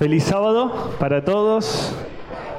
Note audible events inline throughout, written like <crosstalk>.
Feliz sábado para todos.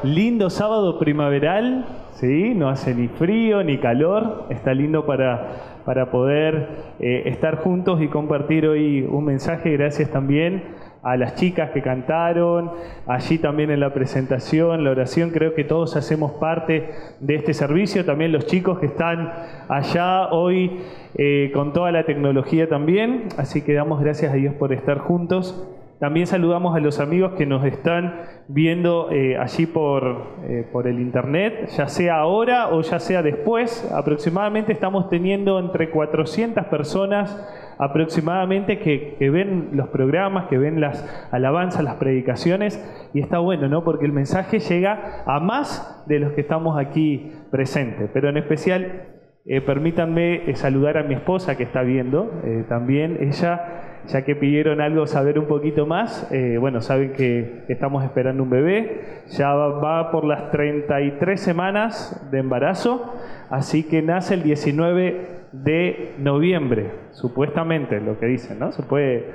Lindo sábado primaveral, ¿sí? No hace ni frío ni calor. Está lindo para, para poder eh, estar juntos y compartir hoy un mensaje. Gracias también a las chicas que cantaron, allí también en la presentación, la oración, creo que todos hacemos parte de este servicio, también los chicos que están allá hoy eh, con toda la tecnología también, así que damos gracias a Dios por estar juntos. También saludamos a los amigos que nos están viendo eh, allí por, eh, por el internet, ya sea ahora o ya sea después. Aproximadamente estamos teniendo entre 400 personas aproximadamente que, que, ven los programas, que ven las alabanzas, las predicaciones, y está bueno, ¿no? Porque el mensaje llega a más de los que estamos aquí presentes, pero en especial eh, permítanme saludar a mi esposa que está viendo también, ella ya que pidieron algo, saber un poquito más, eh, bueno, saben que estamos esperando un bebé, ya va, por las 33 semanas de embarazo, así que nace el 19 de noviembre, supuestamente, lo que dicen, ¿no? Se puede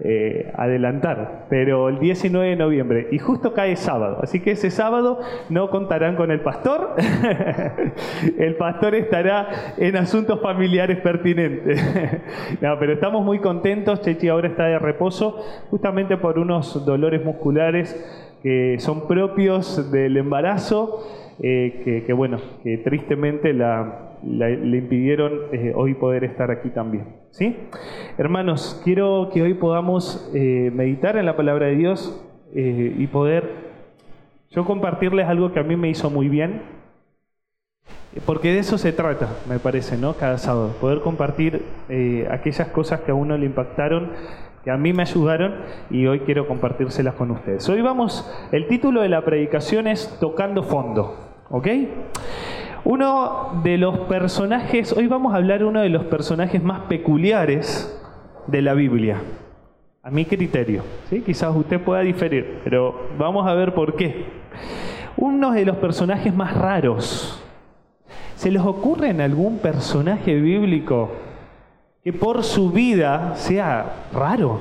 eh, adelantar, pero el 19 de noviembre, y justo cae sábado, así que ese sábado no contarán con el pastor, <laughs> el pastor estará en asuntos familiares pertinentes. <laughs> pero estamos muy contentos, Chechi ahora está de reposo, justamente por unos dolores musculares que son propios del embarazo, eh, que, bueno, que tristemente le impidieron eh, hoy poder estar aquí también. ¿Sí? Hermanos, quiero que hoy podamos eh, meditar en la palabra de Dios eh, y poder yo compartirles algo que a mí me hizo muy bien, porque de eso se trata, me parece, ¿no? Cada sábado, poder compartir eh, aquellas cosas que a uno le impactaron, que a mí me ayudaron y hoy quiero compartírselas con ustedes. Hoy vamos, el título de la predicación es Tocando Fondo, ¿ok? Uno de los personajes, hoy vamos a hablar de uno de los personajes más peculiares de la Biblia, a mi criterio. ¿sí? Quizás usted pueda diferir, pero vamos a ver por qué. Uno de los personajes más raros. ¿Se les ocurre en algún personaje bíblico que por su vida sea raro?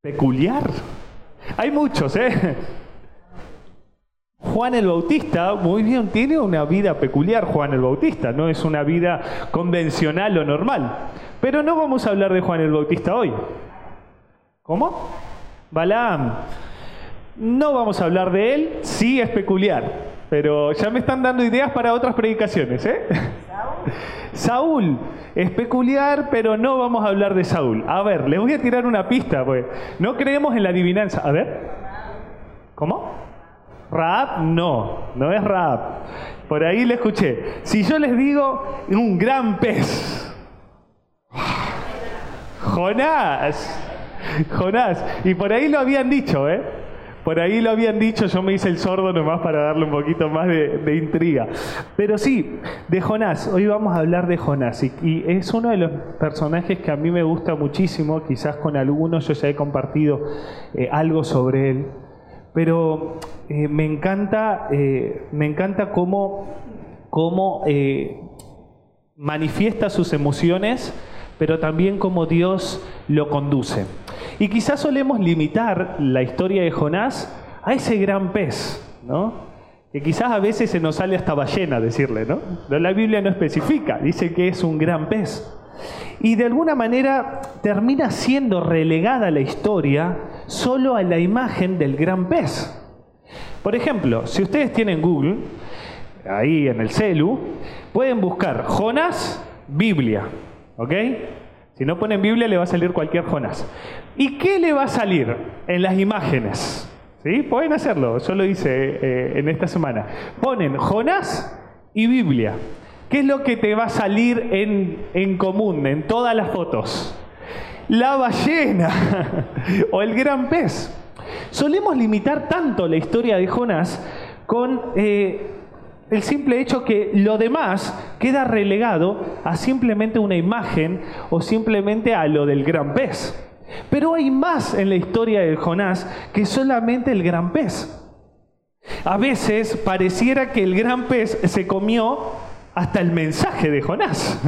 Peculiar. Hay muchos, ¿eh? Juan el Bautista, muy bien, tiene una vida peculiar Juan el Bautista, no es una vida convencional o normal. Pero no vamos a hablar de Juan el Bautista hoy. ¿Cómo? Balaam. No vamos a hablar de él, sí es peculiar, pero ya me están dando ideas para otras predicaciones. ¿eh? Saúl <laughs> es peculiar, pero no vamos a hablar de Saúl. A ver, les voy a tirar una pista, pues. No creemos en la adivinanza. A ver. ¿Cómo? Raab no, no es Raab. Por ahí le escuché. Si yo les digo un gran pez. Jonás. Jonás. Y por ahí lo habían dicho, ¿eh? Por ahí lo habían dicho, yo me hice el sordo nomás para darle un poquito más de, intriga. Pero sí, de Jonás, hoy vamos a hablar de Jonás. Y, es uno de los personajes que a mí me gusta muchísimo, quizás con algunos yo ya he compartido eh, algo sobre él. Pero eh, me encanta, eh, me encanta cómo, cómo eh, manifiesta sus emociones, pero también cómo Dios lo conduce. Y quizás solemos limitar la historia de Jonás a ese gran pez, ¿no? Que quizás a veces se nos sale hasta ballena decirle, ¿no? La Biblia no especifica, dice que es un gran pez. Y de alguna manera termina siendo relegada la historia solo a la imagen del gran pez. Por ejemplo, si ustedes tienen Google, ahí en el celu, pueden buscar Jonás, Biblia. ¿Ok? Si no ponen Biblia, le va a salir cualquier Jonás. ¿Y qué le va a salir en las imágenes? ¿Sí? Pueden hacerlo, yo lo hice eh, en esta semana. Ponen Jonás y Biblia. ¿Qué es lo que te va a salir en, común en todas las fotos? La ballena <laughs> o el gran pez. Solemos limitar tanto la historia de Jonás con eh, el simple hecho que lo demás queda relegado a simplemente una imagen o simplemente a lo del gran pez. Pero hay más en la historia de Jonás que solamente el gran pez. A veces pareciera que el gran pez se comió hasta el mensaje de Jonás.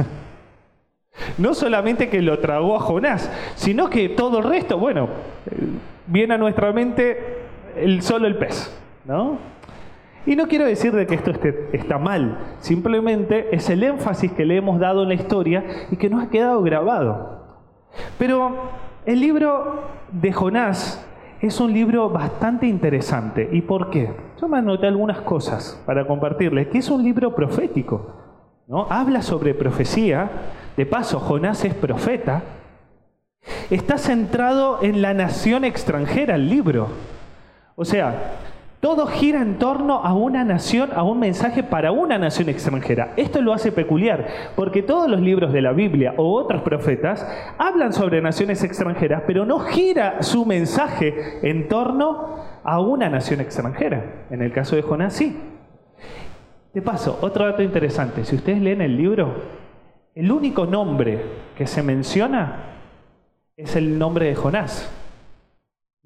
no solamente que lo tragó a Jonás, sino que todo el resto, bueno, viene a nuestra mente el, solo el pez, ¿no? Y no quiero decir de que esto está mal, simplemente es el énfasis que le hemos dado en la historia y que nos ha quedado grabado. Pero el libro de Jonás es un libro bastante interesante. ¿Y por qué? Yo me anoté algunas cosas para compartirles, que es un libro profético. ¿no? Habla sobre profecía, de paso, Jonás es profeta. Está centrado en la nación extranjera el libro. O sea, todo gira en torno a una nación, a un mensaje para una nación extranjera. Esto lo hace peculiar, porque todos los libros de la Biblia o otros profetas hablan sobre naciones extranjeras, pero no gira su mensaje en torno a una nación extranjera. En el caso de Jonás, sí. De paso, otro dato interesante, si ustedes leen el libro, el único nombre que se menciona es el nombre de Jonás.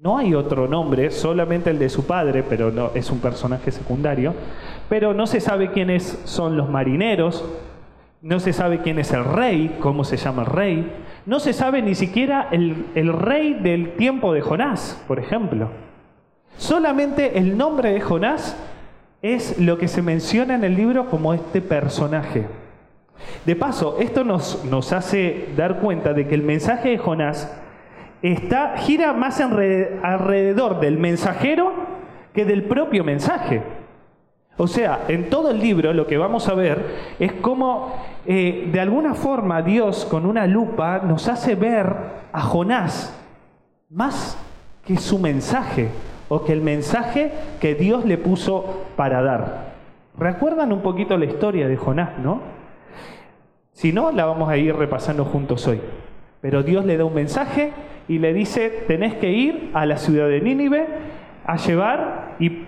No hay otro nombre, solamente el de su padre, pero no, es un personaje secundario. Pero no se sabe quiénes son los marineros, no se sabe quién es el rey, cómo se llama el rey. No se sabe ni siquiera el, el rey del tiempo de Jonás, por ejemplo. Solamente el nombre de Jonás es lo que se menciona en el libro como este personaje. De paso, esto nos, nos hace dar cuenta de que el mensaje de Jonás gira más alrededor del mensajero que del propio mensaje. O sea, en todo el libro lo que vamos a ver es cómo eh, de alguna forma Dios con una lupa nos hace ver a Jonás más que su mensaje o que el mensaje que Dios le puso para dar. ¿Recuerdan un poquito la historia de Jonás, no? Si no, la vamos a ir repasando juntos hoy. Pero Dios le da un mensaje y le dice, tenés que ir a la ciudad de Nínive a llevar y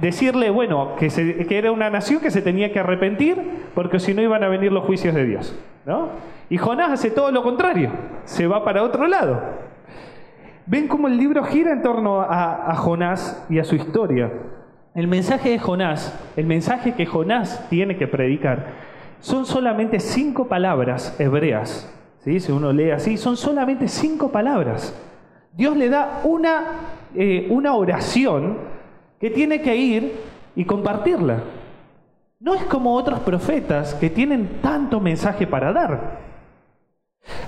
decirle, bueno, que, era una nación que se tenía que arrepentir porque si no iban a venir los juicios de Dios. ¿no? Y Jonás hace todo lo contrario, se va para otro lado. Ven cómo el libro gira en torno a Jonás y a su historia. El mensaje de Jonás, el mensaje que Jonás tiene que predicar, son solamente cinco palabras hebreas si uno lee así, son solamente cinco palabras. Dios le da una, eh, una oración que tiene que ir y compartirla. No es como otros profetas que tienen tanto mensaje para dar.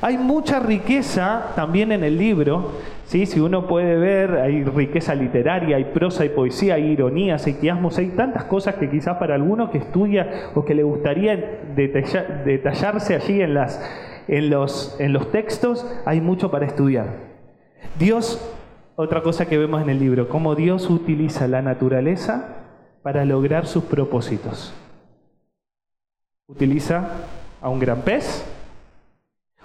Hay mucha riqueza también en el libro, ¿sí? si uno puede ver, hay riqueza literaria, hay prosa y poesía, hay ironías, hay quiasmos, hay tantas cosas que quizás para alguno que estudia o que le gustaría detallarse allí en las, en los, en los textos hay mucho para estudiar. Dios, otra cosa que vemos en el libro, cómo Dios utiliza la naturaleza para lograr sus propósitos. Utiliza a un gran pez,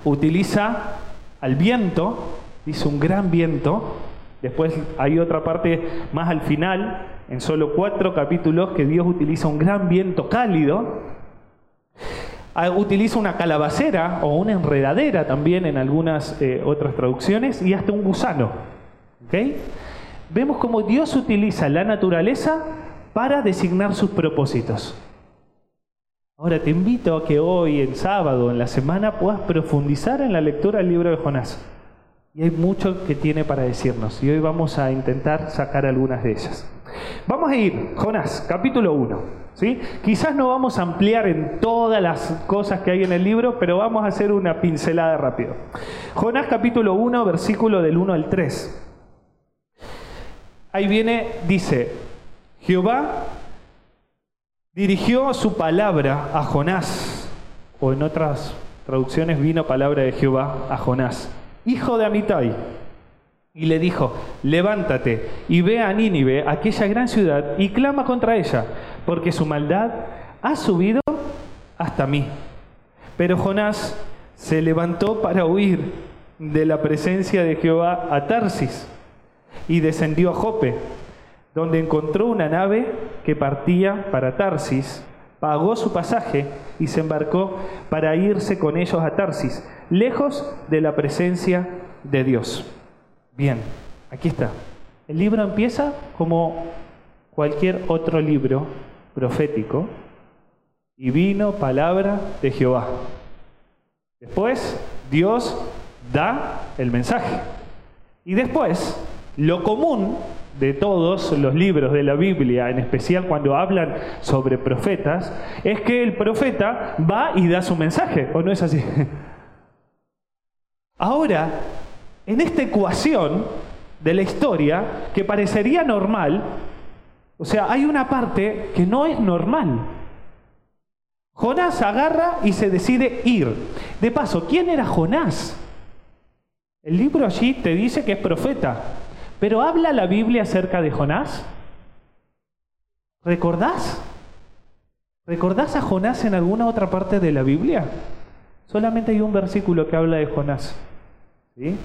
utiliza al viento, dice un gran viento, después hay otra parte más al final, en solo cuatro capítulos, que Dios utiliza un gran viento cálido, utiliza una calabacera o una enredadera también en algunas eh, otras traducciones y hasta un gusano. Vemos cómo Dios utiliza la naturaleza para designar sus propósitos. Ahora te invito a que hoy, el sábado, en la semana, puedas profundizar en la lectura del libro de Jonás. Y hay mucho que tiene para decirnos. Y hoy vamos a intentar sacar algunas de ellas. Vamos a ir, Jonás, capítulo 1. ¿sí? Quizás no vamos a ampliar en todas las cosas que hay en el libro, pero vamos a hacer una pincelada rápido. Jonás capítulo 1, versículo del 1 al 3. Ahí viene, dice, Jehová dirigió su palabra a Jonás, o en otras traducciones vino palabra de Jehová a Jonás, hijo de Amitai y le dijo, levántate y ve a Nínive, aquella gran ciudad, y clama contra ella, porque su maldad ha subido hasta mí. Pero Jonás se levantó para huir de la presencia de Jehová a Tarsis y descendió a Jope, donde encontró una nave que partía para Tarsis, pagó su pasaje y se embarcó para irse con ellos a Tarsis, lejos de la presencia de Dios. Bien, aquí está. El libro empieza como cualquier otro libro profético y vino palabra de Jehová. Después Dios da el mensaje. Y después, lo común de todos los libros de la Biblia, en especial cuando hablan sobre profetas, es que el profeta va y da su mensaje, ¿o no es así? <laughs> Ahora, en esta ecuación de la historia, que parecería normal, o sea, hay una parte que no es normal. Jonás agarra y se decide ir. De paso, ¿quién era Jonás? El libro allí te dice que es profeta, pero ¿habla la Biblia acerca de Jonás? ¿Recordás? ¿Recordás a Jonás en alguna otra parte de la Biblia? Solamente hay un versículo que habla de Jonás. eh,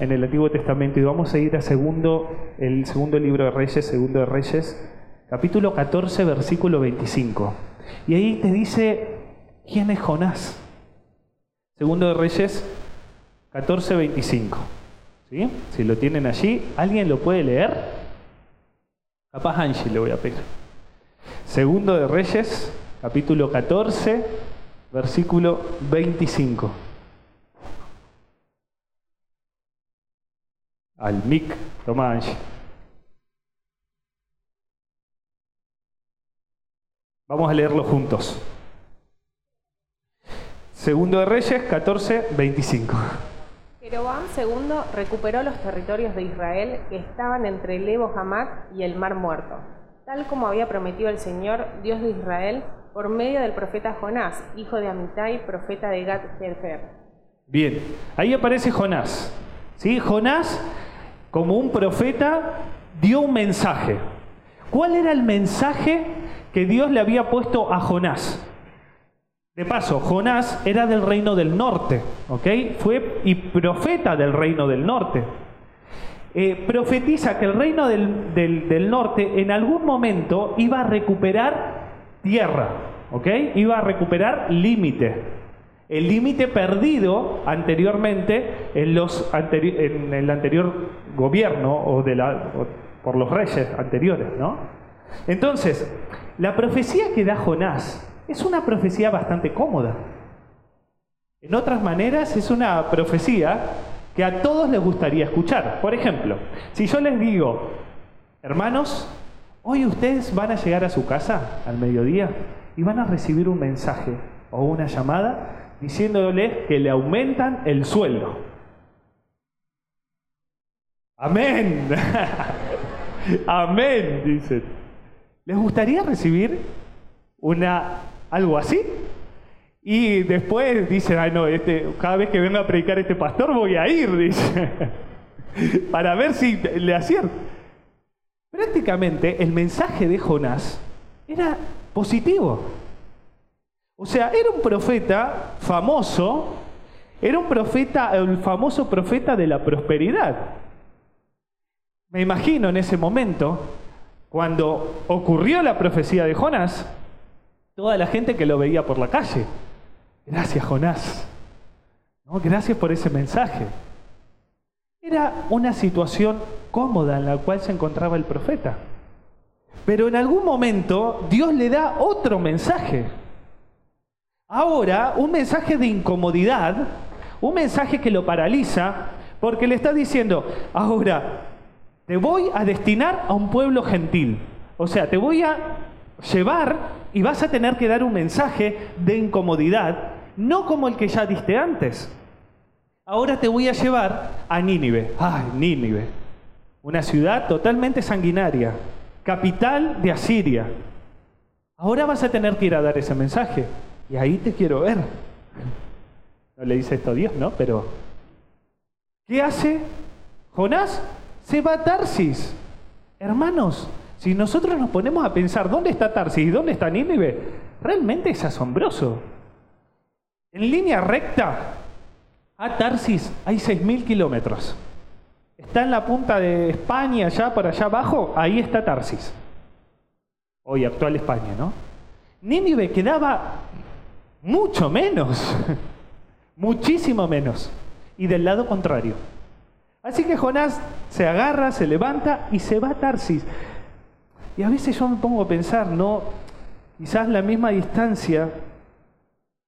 en, el Antiguo Testamento. Y vamos a ir a segundo, el segundo libro de Reyes, segundo de Reyes, capítulo 14, versículo 25. Y ahí te dice, ¿quién es Jonás? Segundo de Reyes 14:25. ¿Sí? Si lo tienen allí, ¿alguien lo puede leer? Capaz Angie le voy a pedir. Segundo de Reyes, capítulo 14, versículo 25. Al mic, toma Angie. Vamos a leerlo juntos. Segundo de Reyes 14, 25. Jeroboam II recuperó los territorios de Israel que estaban entre el Hamac y el Mar Muerto, tal como había prometido el Señor, Dios de Israel, por medio del profeta Jonás, hijo de Amitai, profeta de Gad Hefer. Bien, ahí aparece Jonás. ¿sí? Jonás, como un profeta, dio un mensaje. ¿Cuál era el mensaje que Dios le había puesto a Jonás? De paso, Jonás era del reino del norte, ¿ok? Fue y profeta del reino del norte. Eh, profetiza que el reino del, del, norte en algún momento iba a recuperar tierra, ¿ok? Iba a recuperar límite. El límite perdido anteriormente en, los en el anterior gobierno o, de la, por los reyes anteriores, ¿no? Entonces, la profecía que da Jonás es una profecía bastante cómoda. En otras maneras, es una profecía que a todos les gustaría escuchar. Por ejemplo, si yo les digo, hermanos, hoy ustedes van a llegar a su casa al mediodía y van a recibir un mensaje o una llamada diciéndole que le aumentan el sueldo. Amén. <laughs> Amén, dicen. ¿Les gustaría recibir una algo así. Y después dice, ay no, este, cada vez que venga a predicar este pastor voy a ir, <laughs> dice, para ver si le acierto. Prácticamente el mensaje de Jonás era positivo. O sea, era un profeta famoso, era un profeta, el famoso profeta de la prosperidad. Me imagino en ese momento, cuando ocurrió la profecía de Jonás, toda la gente que lo veía por la calle. Gracias, Jonás. ¿No? Gracias por ese mensaje. Era una situación cómoda en la cual se encontraba el profeta. Pero en algún momento Dios le da otro mensaje. Ahora, un mensaje de incomodidad, un mensaje que lo paraliza, porque le está diciendo, ahora, te voy a destinar a un pueblo gentil. O sea, te voy a llevar y vas a tener que dar un mensaje de incomodidad, no como el que ya diste antes. Ahora te voy a llevar a Nínive. Ay, Nínive. Una ciudad totalmente sanguinaria, capital de Asiria. Ahora vas a tener que ir a dar ese mensaje. Y ahí te quiero ver. No le dice esto a Dios, ¿no? Pero, ¿qué hace Jonás? Se va a Tarsis. Hermanos, si nosotros nos ponemos a pensar dónde está Tarsis y dónde está Nínive, realmente es asombroso. En línea recta a Tarsis hay 6.000 kilómetros. Está en la punta de España, allá por allá abajo, ahí está Tarsis. Hoy actual España, ¿no? Nínive quedaba mucho menos, <laughs> muchísimo menos. Y del lado contrario. Así que Jonás se agarra, se levanta y se va a Tarsis. Y a veces yo me pongo a pensar, ¿no? Quizás la misma distancia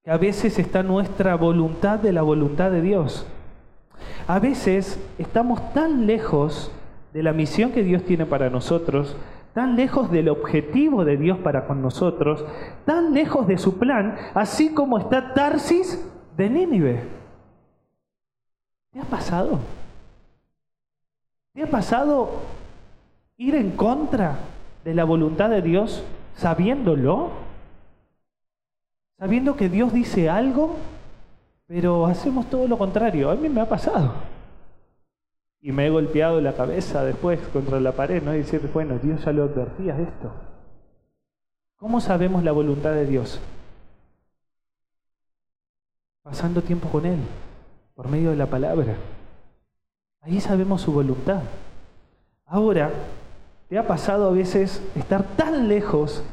que a veces está nuestra voluntad de la voluntad de Dios. A veces estamos tan lejos de la misión que Dios tiene para nosotros, tan lejos del objetivo de Dios para con nosotros, tan lejos de su plan, así como está Tarsis de Nínive. ¿Te ha pasado? ¿Te ha pasado ir en contra de la voluntad de Dios sabiéndolo? Sabiendo que Dios dice algo, pero hacemos todo lo contrario. A mí me ha pasado. Y me he golpeado la cabeza después contra la pared, ¿no? Y decir, bueno, Dios ya lo advertía esto. ¿Cómo sabemos la voluntad de Dios? Pasando tiempo con Él, por medio de la palabra. Ahí sabemos su voluntad. Ahora, ¿te ha pasado a veces estar tan lejos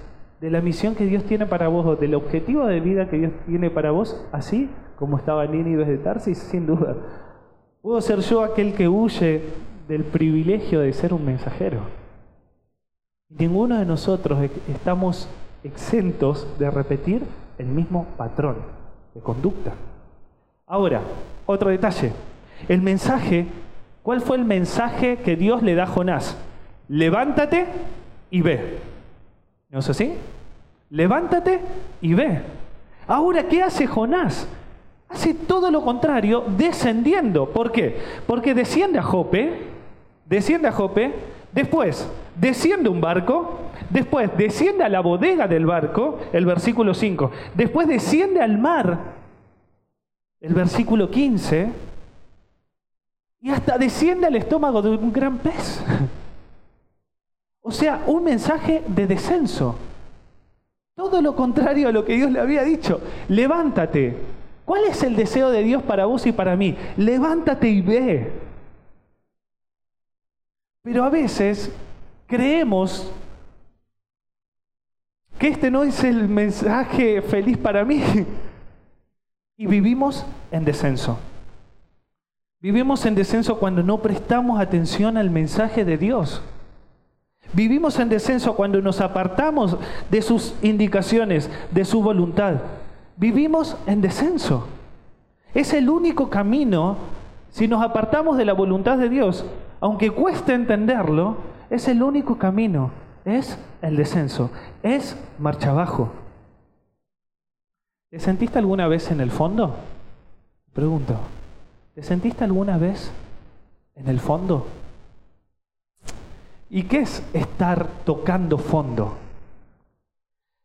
de la misión que Dios tiene para vos o del objetivo de vida que Dios tiene para vos, así como estaba Nínive de Tarsis? Sin duda. Puedo ser yo aquel que huye del privilegio de ser un mensajero. Ninguno de nosotros estamos exentos de repetir el mismo patrón de conducta. Ahora, otro detalle. El mensaje, ¿cuál fue el mensaje que Dios le da a Jonás? Levántate y ve. ¿No es así? Levántate y ve. Ahora, ¿qué hace Jonás? hace todo lo contrario, descendiendo. ¿Por qué? Porque desciende a Jope, desciende a Jope, después desciende un barco, después desciende a la bodega del barco, el versículo 5, después desciende al mar, el versículo 15, y hasta desciende al estómago de un gran pez. <laughs> O sea, un mensaje de descenso. Todo lo contrario a lo que Dios le había dicho. Levántate, ¿Cuál es el deseo de Dios para vos y para mí? Levántate y ve. Pero a veces creemos que este no es el mensaje feliz para mí. Y vivimos en descenso. Vivimos en descenso cuando no prestamos atención al mensaje de Dios. Vivimos en descenso cuando nos apartamos de sus indicaciones, de su voluntad vivimos en descenso. Es el único camino, si nos apartamos de la voluntad de Dios, aunque cueste entenderlo, es el único camino, es el descenso, es marcha abajo. ¿Te sentiste alguna vez en el fondo? Pregunto, ¿te sentiste alguna vez en el fondo? ¿Y qué es estar tocando fondo?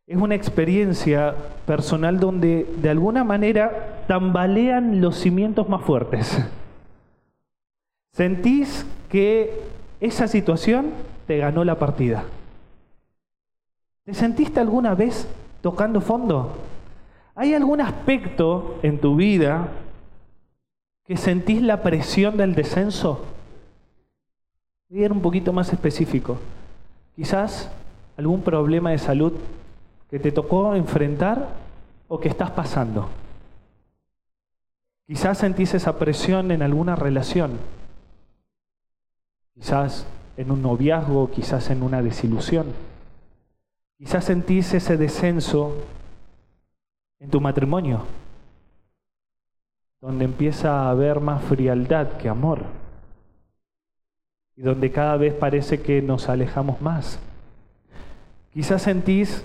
Es una experiencia personal donde de alguna manera tambalean los cimientos más fuertes. Sentís que esa situación te ganó la partida. ¿Te sentiste alguna vez tocando fondo? ¿Hay algún aspecto en tu vida que sentís la presión del descenso? Ir un poquito más específico. Quizás algún problema de salud que te tocó enfrentar o que estás pasando. Quizás sentís esa presión en alguna relación, quizás en un noviazgo, quizás en una desilusión. Quizás sentís ese descenso en tu matrimonio, donde empieza a haber más frialdad que amor, y donde cada vez parece que nos alejamos más. Quizás sentís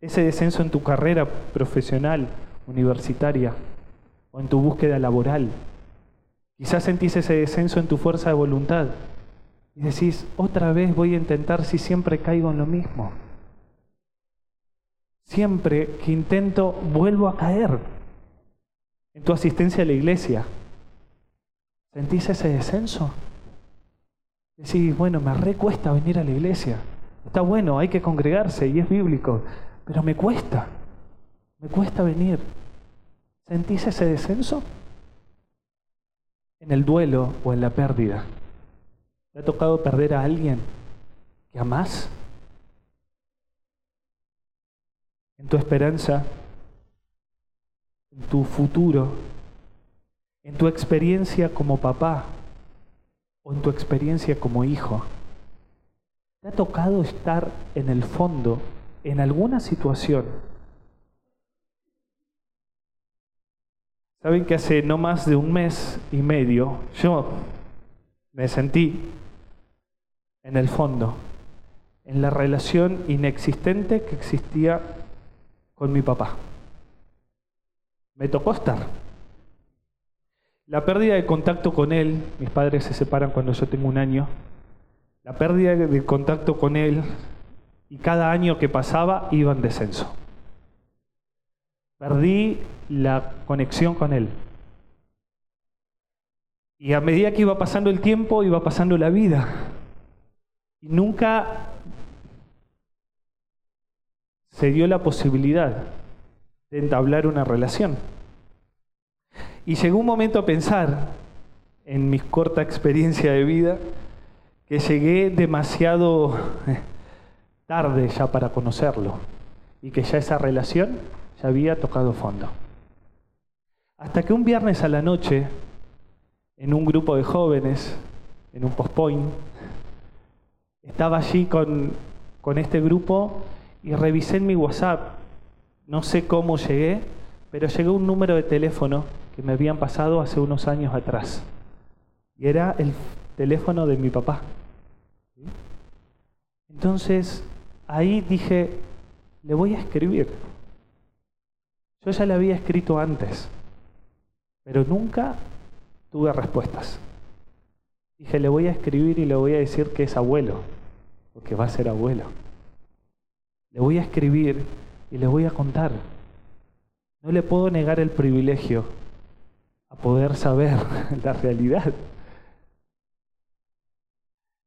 ese descenso en tu carrera profesional, universitaria, o en tu búsqueda laboral. Quizás sentís ese descenso en tu fuerza de voluntad y decís, otra vez voy a intentar si siempre caigo en lo mismo. Siempre que intento, vuelvo a caer en tu asistencia a la iglesia. ¿Sentís ese descenso? Decís, bueno, me recuesta venir a la iglesia. Está bueno, hay que congregarse y es bíblico. Pero me cuesta, me cuesta venir. ¿Sentís ese descenso? En el duelo o en la pérdida. ¿Te ha tocado perder a alguien que amás? En tu esperanza, en tu futuro, en tu experiencia como papá o en tu experiencia como hijo. ¿Te ha tocado estar en el fondo en alguna situación Saben que hace no más de un mes y medio yo me sentí en el fondo, en la relación inexistente que existía con mi papá. Me tocó estar. La pérdida de contacto con él, mis padres se separan cuando yo tengo un año, la pérdida de contacto con él y cada año que pasaba iba en descenso. Perdí la conexión con Él. Y a medida que iba pasando el tiempo, iba pasando la vida. Y nunca se dio la posibilidad de entablar una relación. Y llegó un momento a pensar, en mi corta experiencia de vida, que llegué demasiado eh, tarde ya para conocerlo y que ya esa relación ya había tocado fondo. Hasta que un viernes a la noche, en un grupo de jóvenes, en un postpoint, estaba allí con, con este grupo y revisé en mi WhatsApp, no sé cómo llegué, pero llegó un número de teléfono que me habían pasado hace unos años atrás. Y era el teléfono de mi papá. Entonces, ahí dije, le voy a escribir. Yo ya le había escrito antes, pero nunca tuve respuestas. Dije, le voy a escribir y le voy a decir que es abuelo, porque va a ser abuelo. Le voy a escribir y le voy a contar. No le puedo negar el privilegio poder saber <laughs> la realidad.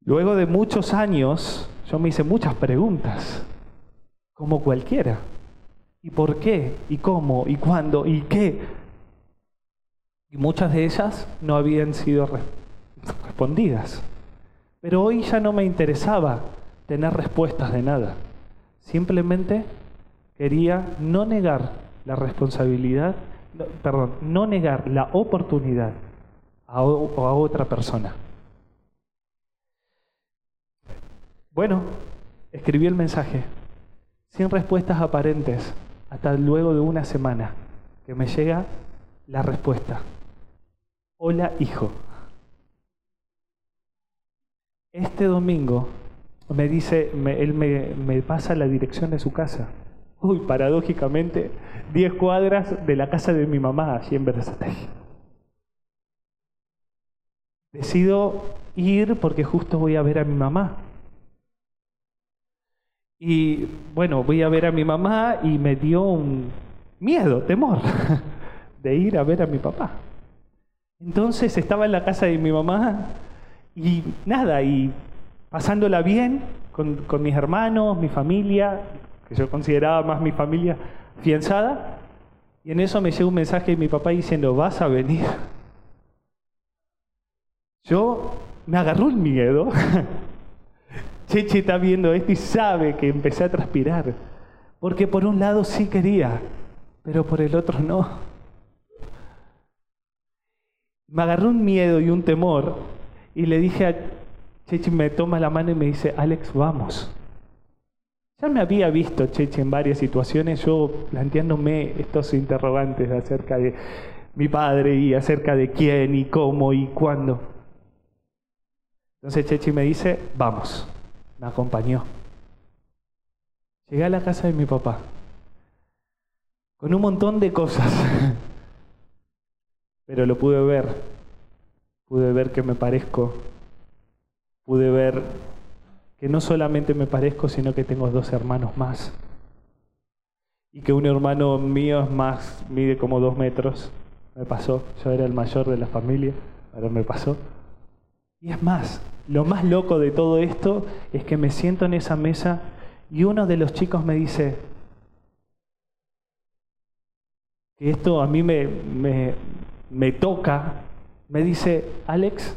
Luego de muchos años, yo me hice muchas preguntas, como cualquiera. ¿Y por qué? ¿Y cómo? ¿Y cuándo? ¿Y qué? Y muchas de ellas no habían sido respondidas. Pero hoy ya no me interesaba tener respuestas de nada. Simplemente quería no negar la responsabilidad, perdón, no negar la oportunidad a, otra persona. Bueno, escribí el mensaje, sin respuestas aparentes, hasta luego de una semana que me llega la respuesta. Hola hijo. Este domingo me dice, él me, pasa la dirección de su casa. Uy, paradójicamente, 10 cuadras de la casa de mi mamá, allí en Berazategui. Decido ir porque justo voy a ver a mi mamá. Y bueno, voy a ver a mi mamá y me dio un miedo, temor, <laughs> de ir a ver a mi papá. Entonces estaba en la casa de mi mamá y nada, y pasándola bien con, con mis hermanos, mi familia, que yo consideraba más mi familia fianzada, y en eso me llegó un mensaje de mi papá diciendo, vas a venir. Yo me agarró el miedo <laughs> Cheche está viendo esto y sabe que empecé a transpirar. Porque por un lado sí quería, pero por el otro no. Me agarró un miedo y un temor y le dije a Cheche, me toma la mano y me dice, Alex, vamos. Ya me había visto Cheche en varias situaciones, yo planteándome estos interrogantes acerca de mi padre y acerca de quién y cómo y cuándo. Entonces Cheche me dice, vamos me acompañó. Llegué a la casa de mi papá con un montón de cosas, <laughs> pero lo pude ver. Pude ver que me parezco, pude ver que no solamente me parezco, sino que tengo dos hermanos más. Y que un hermano mío es más, mide como dos metros. Me pasó, yo era el mayor de la familia, pero me pasó. Y es más, lo más loco de todo esto es que me siento en esa mesa y uno de los chicos me dice, que esto a mí me, me, me toca, me dice, Alex,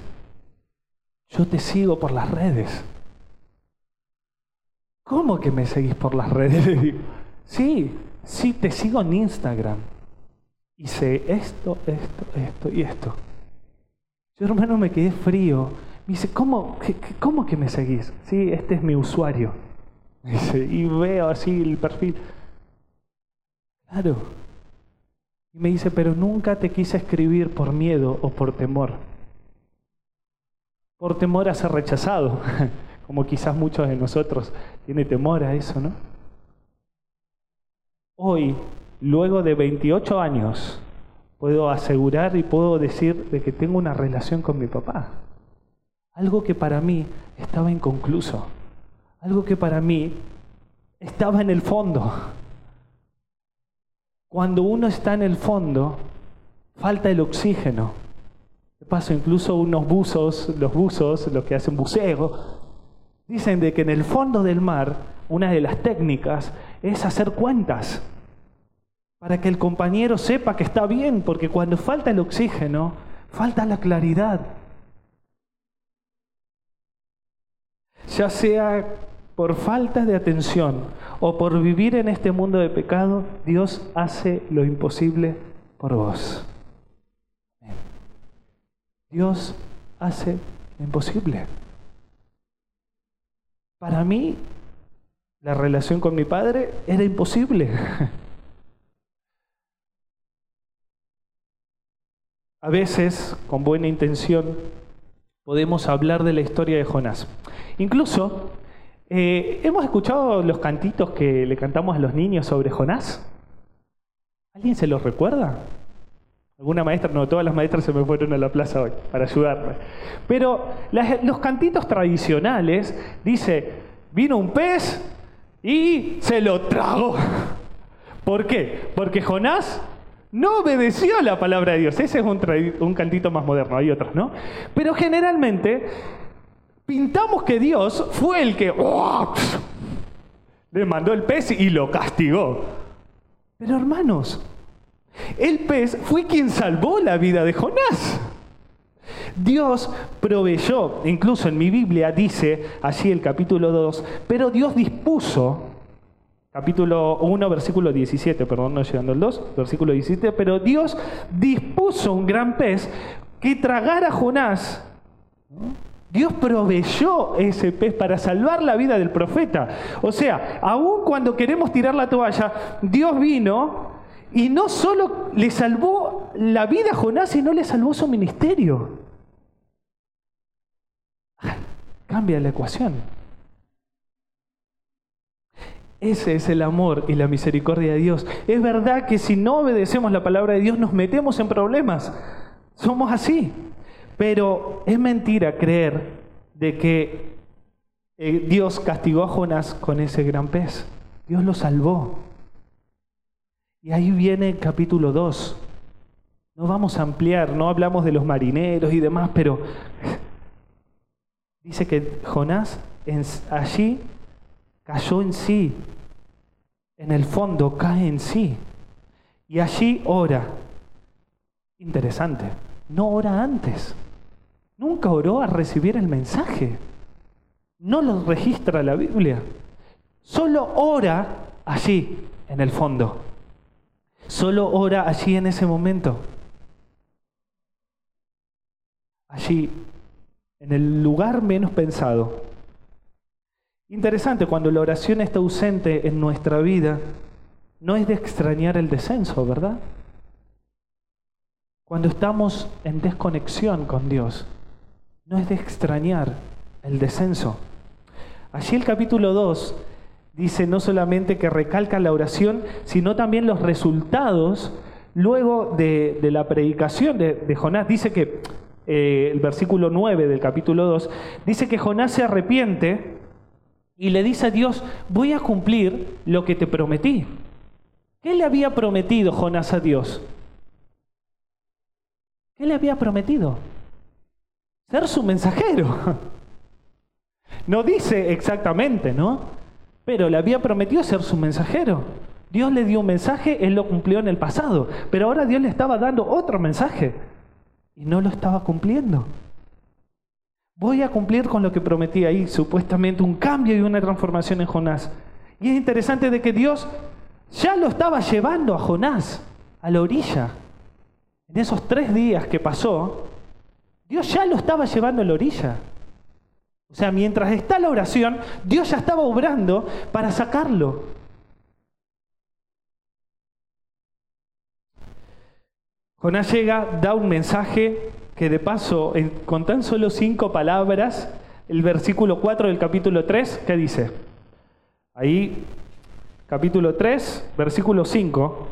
yo te sigo por las redes. ¿Cómo que me seguís por las redes? <laughs> sí, sí, te sigo en Instagram. Y sé esto, esto, esto y esto. Yo hermano me quedé frío. Me dice, ¿cómo, ¿cómo que me seguís? Sí, este es mi usuario. <laughs> dice, y veo así el perfil. Claro. Y me dice, pero nunca te quise escribir por miedo o por temor. Por temor a ser rechazado, <laughs> como quizás muchos de nosotros tienen temor a eso, ¿no? Hoy, luego de 28 años, puedo asegurar y puedo decir de que tengo una relación con mi papá. Algo que para mí estaba inconcluso. Algo que para mí estaba en el fondo. Cuando uno está en el fondo, falta el oxígeno. De paso, incluso unos buzos, los buzos, los que hacen buceo, dicen de que en el fondo del mar, una de las técnicas es hacer cuentas para que el compañero sepa que está bien, porque cuando falta el oxígeno, falta la claridad. Ya sea por falta de atención o por vivir en este mundo de pecado, Dios hace lo imposible por vos. Dios hace lo imposible. Para mí, la relación con mi padre era imposible. <laughs> A veces, con buena intención, podemos hablar de la historia de Jonás. Incluso, eh, ¿hemos escuchado los cantitos que le cantamos a los niños sobre Jonás? ¿Alguien se los recuerda? Alguna maestra, no, todas las maestras se me fueron a la plaza hoy para ayudarme. Pero los cantitos tradicionales dice, vino un pez y se lo tragó. ¿Por qué? Porque Jonás no obedeció a la palabra de Dios. Ese es un, cantito más moderno, hay otros, ¿no? Pero generalmente pintamos que Dios fue el que le mandó el pez y lo castigó. Pero hermanos, el pez fue quien salvó la vida de Jonás. Dios proveyó, incluso en mi Biblia dice allí el capítulo 2, pero Dios dispuso Capítulo 1, versículo 17, perdón, no llegando al 2, versículo 17, pero Dios dispuso un gran pez que tragara a Jonás. Dios proveyó ese pez para salvar la vida del profeta. O sea, aun cuando queremos tirar la toalla, Dios vino y no solo le salvó la vida a Jonás, sino le salvó su ministerio. Cambia la ecuación. Ese es el amor y la misericordia de Dios. Es verdad que si no obedecemos la palabra de Dios nos metemos en problemas. Somos así. Pero es mentira creer de que eh, Dios castigó a Jonás con ese gran pez. Dios lo salvó. Y ahí viene el capítulo 2. No vamos a ampliar, no hablamos de los marineros y demás, pero dice que Jonás allí cayó en sí, en el fondo cae en sí. Y allí ora. Interesante, no ora antes. Nunca oró a recibir el mensaje. No lo registra la Biblia. Solo ora allí, en el fondo. Solo ora allí en ese momento. Allí, en el lugar menos pensado, Interesante, cuando la oración está ausente en nuestra vida, no es de extrañar el descenso, ¿verdad? Cuando estamos en desconexión con Dios, no es de extrañar el descenso. Allí el capítulo 2 dice no solamente que recalca la oración, sino también los resultados luego de, la predicación de, Jonás. Dice que eh, el versículo 9 del capítulo 2 dice que Jonás se arrepiente y le dice a Dios, voy a cumplir lo que te prometí. ¿Qué le había prometido Jonás a Dios? ¿Qué le había prometido? Ser su mensajero. <laughs> No dice exactamente, ¿no? Pero le había prometido ser su mensajero. Dios le dio un mensaje, él lo cumplió en el pasado, pero ahora Dios le estaba dando otro mensaje y no lo estaba cumpliendo. Voy a cumplir con lo que prometí ahí, supuestamente un cambio y una transformación en Jonás. Y es interesante de que Dios ya lo estaba llevando a Jonás a la orilla. En esos tres días que pasó, Dios ya lo estaba llevando a la orilla. O sea, mientras está la oración, Dios ya estaba obrando para sacarlo. Jonás llega, da un mensaje que de paso, con tan solo cinco palabras, el versículo 4 del capítulo 3, ¿qué dice? Ahí, capítulo 3, versículo 5,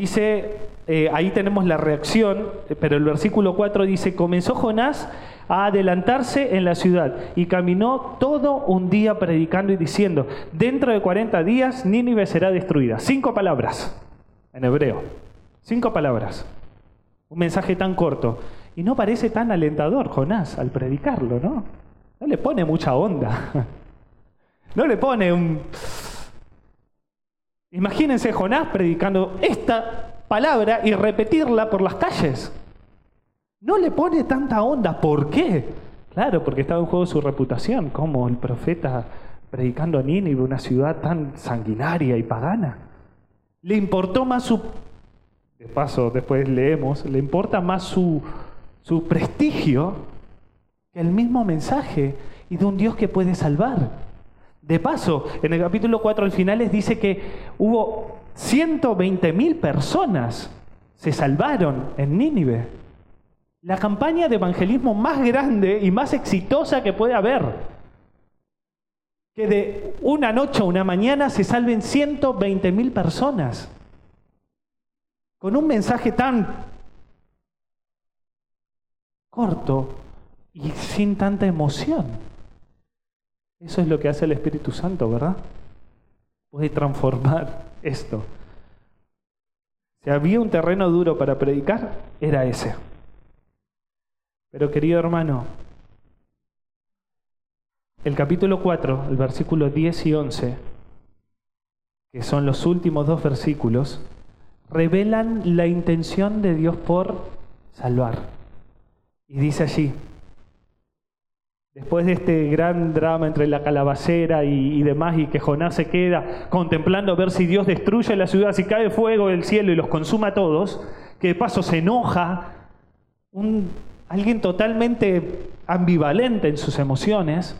dice, eh, ahí tenemos la reacción, pero el versículo 4 dice, comenzó Jonás a adelantarse en la ciudad y caminó todo un día predicando y diciendo, dentro de 40 días Nínive será destruida. Cinco palabras en hebreo. Cinco palabras. Un mensaje tan corto. Y no parece tan alentador Jonás al predicarlo, ¿no? No le pone mucha onda. <laughs> No le pone un... Imagínense Jonás predicando esta palabra y repetirla por las calles. No le pone tanta onda. ¿Por qué? Claro, porque estaba en juego su reputación, como el profeta predicando a Nínive, una ciudad tan sanguinaria y pagana. Le importó más su de paso después leemos, le importa más su, su prestigio que el mismo mensaje y de un Dios que puede salvar. De paso, en el capítulo 4 al final les dice que hubo 120 mil personas se salvaron en Nínive. La campaña de evangelismo más grande y más exitosa que puede haber. Que de una noche a una mañana se salven 120 mil personas con un mensaje tan corto y sin tanta emoción. Eso es lo que hace el Espíritu Santo, ¿verdad? Puede transformar esto. Si había un terreno duro para predicar, era ese. Pero querido hermano, el capítulo 4, el versículo 10 y 11, que son los últimos dos versículos, revelan la intención de Dios por salvar. Y dice allí, después de este gran drama entre la calabacera y, demás, y que Jonás se queda contemplando a ver si Dios destruye la ciudad, si cae fuego del cielo y los consuma a todos, que de paso se enoja, un, alguien totalmente ambivalente en sus emociones,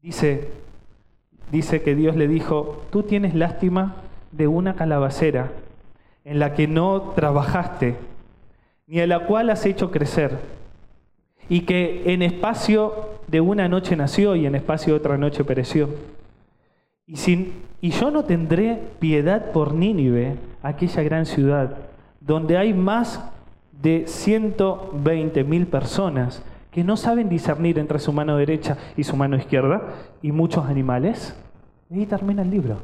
dice, dice que Dios le dijo, tú tienes lástima de una calabacera en la que no trabajaste, ni a la cual has hecho crecer, y que en espacio de una noche nació y en espacio de otra noche pereció. Y, sin, y yo no tendré piedad por Nínive, aquella gran ciudad, donde hay más de 120 mil personas que no saben discernir entre su mano derecha y su mano izquierda, y muchos animales. Y ahí termina el libro.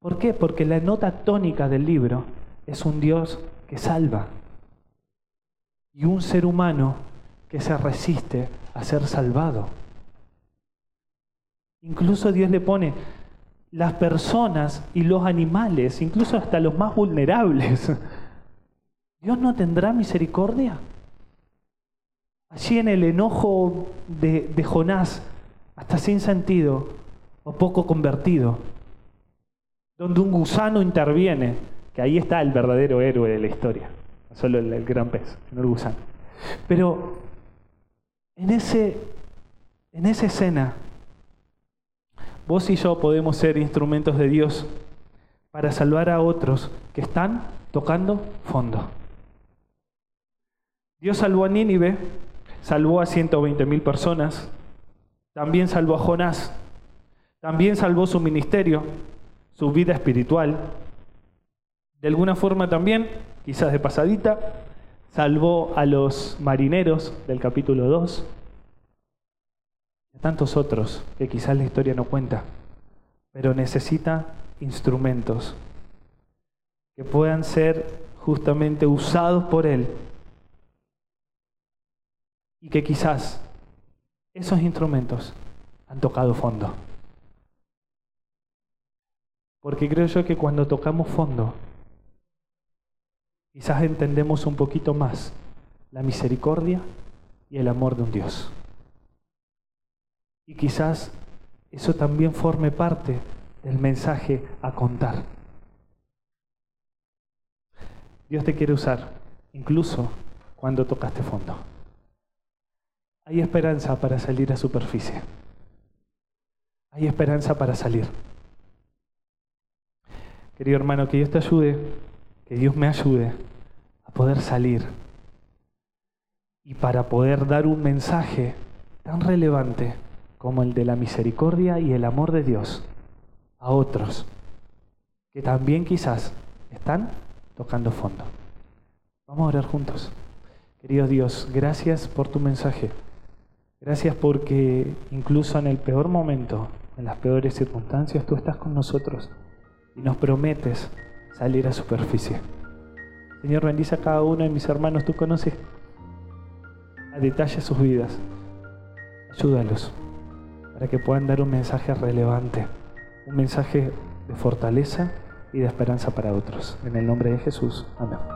¿Por qué? Porque la nota tónica del libro es un Dios que salva y un ser humano que se resiste a ser salvado. Incluso Dios le pone las personas y los animales, incluso hasta los más vulnerables. <laughs> Dios no tendrá misericordia. Allí en el enojo de, de Jonás, hasta sin sentido o poco convertido, donde un gusano interviene, que ahí está el verdadero héroe de la historia, solo el, gran pez, sino el gusano. Pero en, ese, en esa escena, vos y yo podemos ser instrumentos de Dios para salvar a otros que están tocando fondo. Dios salvó a Nínive, salvó a 120 mil personas, también salvó a Jonás, también salvó su ministerio, su vida espiritual. De alguna forma también, quizás de pasadita, salvó a los marineros del capítulo 2 y a tantos otros que quizás la historia no cuenta, pero necesita instrumentos que puedan ser justamente usados por Él y que quizás esos instrumentos han tocado fondo. Porque creo yo que cuando tocamos fondo, quizás entendemos un poquito más la misericordia y el amor de un Dios. Y quizás eso también forme parte del mensaje a contar. Dios te quiere usar, incluso cuando tocaste fondo. Hay esperanza para salir a superficie. Hay esperanza para salir. Querido hermano, que Dios te ayude, que Dios me ayude a poder salir y para poder dar un mensaje tan relevante como el de la misericordia y el amor de Dios a otros que también quizás están tocando fondo. Vamos a orar juntos. Querido Dios, gracias por tu mensaje. Gracias porque incluso en el peor momento, en las peores circunstancias, tú estás con nosotros y nos prometes salir a superficie. Señor, bendice a cada uno de mis hermanos. Tú conoces a detalle sus vidas. Ayúdalos para que puedan dar un mensaje relevante, un mensaje de fortaleza y de esperanza para otros. En el nombre de Jesús. Amén.